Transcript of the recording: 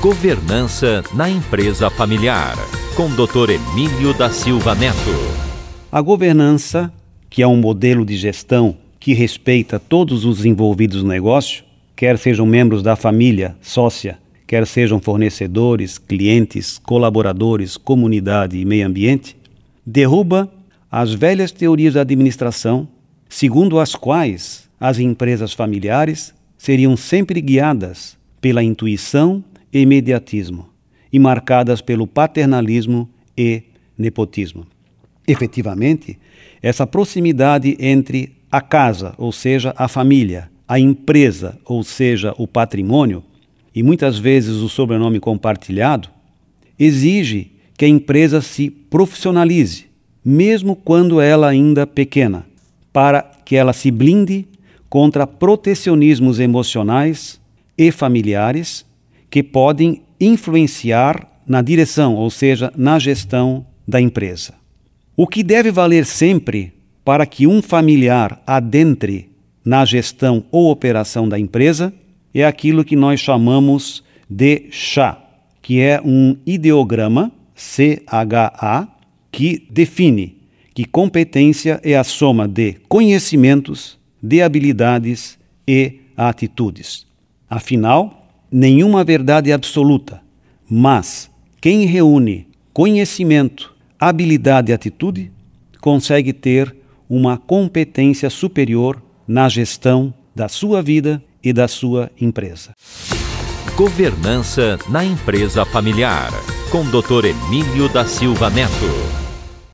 Governança na empresa familiar, com Dr. Emílio da Silva Neto. A governança, que é um modelo de gestão que respeita todos os envolvidos no negócio, quer sejam membros da família, sócia, quer sejam fornecedores, clientes, colaboradores, comunidade e meio ambiente, derruba as velhas teorias da administração, segundo as quais as empresas familiares seriam sempre guiadas pela intuição imediatismo e marcadas pelo paternalismo e nepotismo. Efetivamente, essa proximidade entre a casa, ou seja, a família, a empresa, ou seja, o patrimônio, e muitas vezes o sobrenome compartilhado, exige que a empresa se profissionalize, mesmo quando ela ainda pequena, para que ela se blinde contra protecionismos emocionais e familiares que podem influenciar na direção, ou seja, na gestão da empresa. O que deve valer sempre para que um familiar adentre na gestão ou operação da empresa é aquilo que nós chamamos de chá, que é um ideograma, CHA, que define que competência é a soma de conhecimentos, de habilidades e atitudes. Afinal, nenhuma verdade absoluta, mas quem reúne conhecimento, habilidade e atitude consegue ter uma competência superior na gestão da sua vida e da sua empresa. Governança na empresa familiar, com Dr. Emílio da Silva Neto.